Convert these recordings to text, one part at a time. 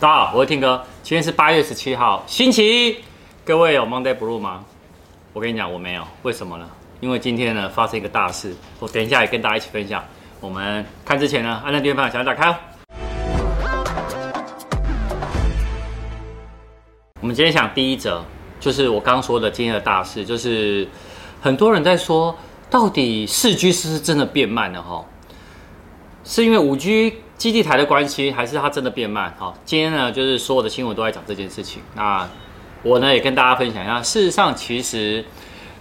大家好，我是听哥。今天是八月十七号，星期一。各位有 Monday Blue 吗？我跟你讲，我没有。为什么呢？因为今天呢发生一个大事，我等一下也跟大家一起分享。我们看之前呢，按赞、订阅、分享，小铃铛打开。我们今天讲第一则，就是我刚说的今天的大事，就是很多人在说，到底四 G 是不是真的变慢了？哈，是因为五 G？基地台的关系，还是它真的变慢？好，今天呢，就是所有的新闻都在讲这件事情。那我呢，也跟大家分享一下。事实上，其实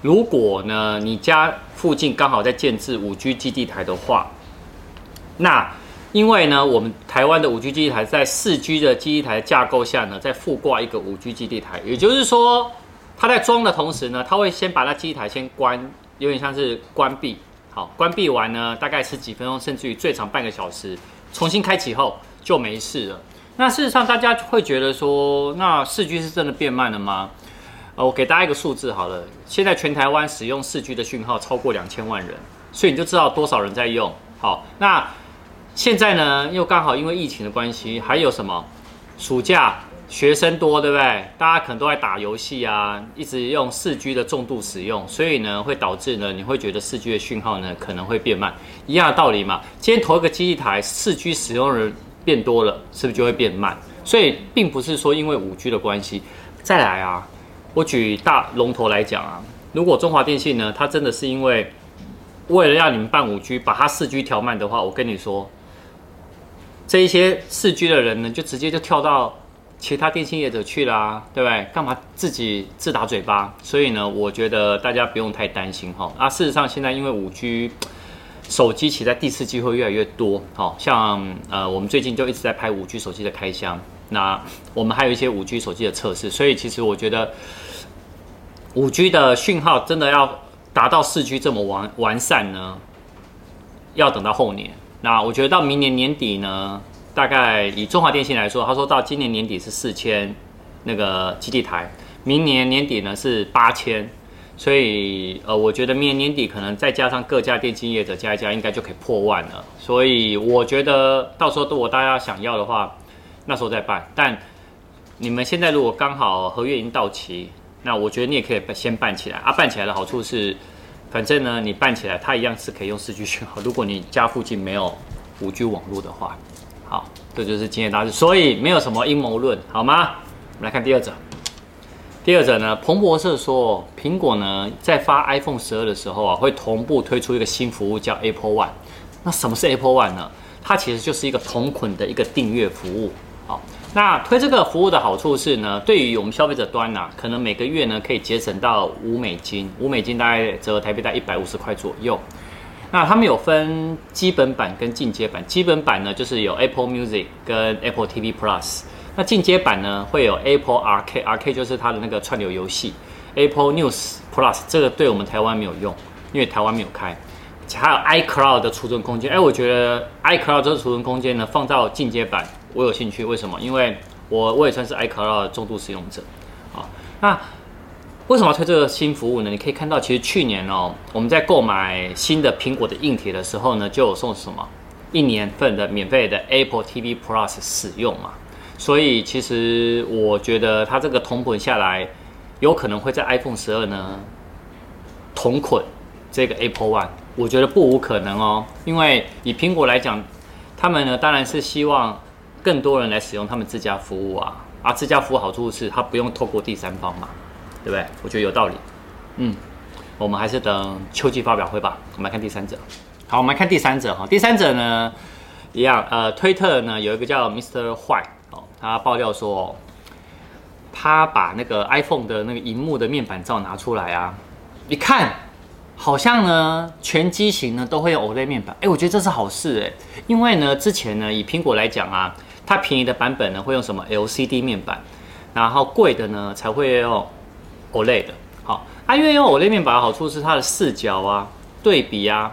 如果呢，你家附近刚好在建置五 G 基地台的话，那因为呢，我们台湾的五 G 基地台在四 G 的基地台架构下呢，再附挂一个五 G 基地台，也就是说，它在装的同时呢，它会先把那基地台先关，有点像是关闭。好，关闭完呢，大概十几分钟，甚至于最长半个小时。重新开启后就没事了。那事实上，大家会觉得说，那四 G 是真的变慢了吗？呃，我给大家一个数字好了，现在全台湾使用四 G 的讯号超过两千万人，所以你就知道多少人在用。好，那现在呢，又刚好因为疫情的关系，还有什么？暑假学生多，对不对？大家可能都在打游戏啊，一直用四 G 的重度使用，所以呢，会导致呢，你会觉得四 G 的讯号呢可能会变慢。一样的道理嘛，今天投一个基地台，四 G 使用人变多了，是不是就会变慢？所以并不是说因为五 G 的关系。再来啊，我举大龙头来讲啊，如果中华电信呢，它真的是因为为了让你们办五 G，把它四 G 调慢的话，我跟你说，这一些四 G 的人呢，就直接就跳到其他电信业者去啦、啊，对不对？干嘛自己自打嘴巴？所以呢，我觉得大家不用太担心哈。啊，事实上现在因为五 G。手机其实在第四季会越来越多，好像呃，我们最近就一直在拍五 G 手机的开箱，那我们还有一些五 G 手机的测试，所以其实我觉得五 G 的讯号真的要达到四 G 这么完完善呢，要等到后年。那我觉得到明年年底呢，大概以中华电信来说，他说到今年年底是四千那个基地台，明年年底呢是八千。所以，呃，我觉得明年年底可能再加上各家电信业者加一加，应该就可以破万了。所以，我觉得到时候如果大家想要的话，那时候再办。但你们现在如果刚好合约已经到期，那我觉得你也可以先办起来啊。办起来的好处是，反正呢，你办起来它一样是可以用四 G 讯号。如果你家附近没有五 G 网络的话，好，这就是经验大事。所以没有什么阴谋论，好吗？我们来看第二者。第二者呢，彭博社说，苹果呢在发 iPhone 十二的时候啊，会同步推出一个新服务，叫 Apple One。那什么是 Apple One 呢？它其实就是一个同捆的一个订阅服务。好，那推这个服务的好处是呢，对于我们消费者端呐、啊，可能每个月呢可以节省到五美金，五美金大概折合台币在一百五十块左右。那他们有分基本版跟进阶版，基本版呢就是有 Apple Music 跟 Apple TV Plus。那进阶版呢，会有 Apple Arcade，Arcade 就是它的那个串流游戏，Apple News Plus 这个对我们台湾没有用，因为台湾没有开。还有 iCloud 的储存空间，哎，我觉得 iCloud 这个储存空间呢，放到进阶版，我有兴趣。为什么？因为我我也算是 iCloud 的重度使用者。啊，那为什么要推这个新服务呢？你可以看到，其实去年哦，我们在购买新的苹果的硬体的时候呢，就有送什么一年份的免费的 Apple TV Plus 使用嘛。所以其实我觉得它这个同捆下来，有可能会在 iPhone 十二呢同捆这个 Apple One，我觉得不无可能哦。因为以苹果来讲，他们呢当然是希望更多人来使用他们自家服务啊。而自家服务好处是它不用透过第三方嘛，对不对？我觉得有道理。嗯，我们还是等秋季发表会吧。我们来看第三者。好，我们来看第三者哈。第三者呢一样，呃，推特呢有一个叫 Mr. White。他爆料说，他把那个 iPhone 的那个荧幕的面板照拿出来啊，一看，好像呢全机型呢都会有 OLED 面板。哎，我觉得这是好事哎，因为呢之前呢以苹果来讲啊，它便宜的版本呢会用什么 LCD 面板，然后贵的呢才会用 OLED 的。好，啊，因为用 OLED 面板的好处是它的视角啊、对比啊，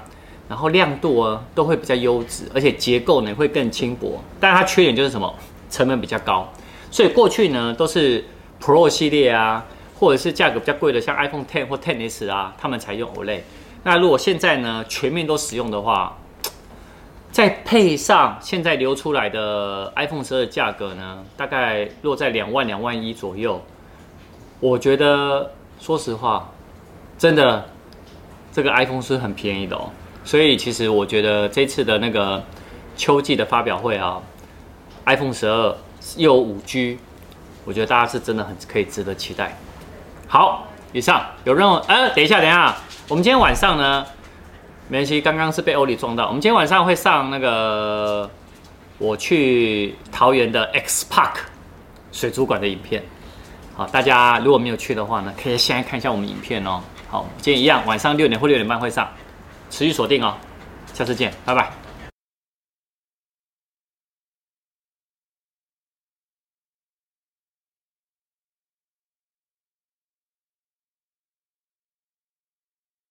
然后亮度啊都会比较优质，而且结构呢会更轻薄。但它缺点就是什么？成本比较高，所以过去呢都是 Pro 系列啊，或者是价格比较贵的，像 iPhone Ten 或 Ten S 啊，他们才用 OLED。那如果现在呢全面都使用的话，再配上现在流出来的 iPhone 十二价格呢，大概落在两万两万一左右。我觉得，说实话，真的这个 iPhone 是很便宜的哦。所以其实我觉得这次的那个秋季的发表会啊，iPhone 十二又五 G，我觉得大家是真的很可以值得期待。好，以上有任何，呃，等一下，等一下，我们今天晚上呢？没关系，刚刚是被欧里撞到。我们今天晚上会上那个我去桃园的 X Park 水族馆的影片。好，大家如果没有去的话呢，可以先看一下我们影片哦。好，今天一样，晚上六点或六点半会上，持续锁定哦。下次见，拜拜。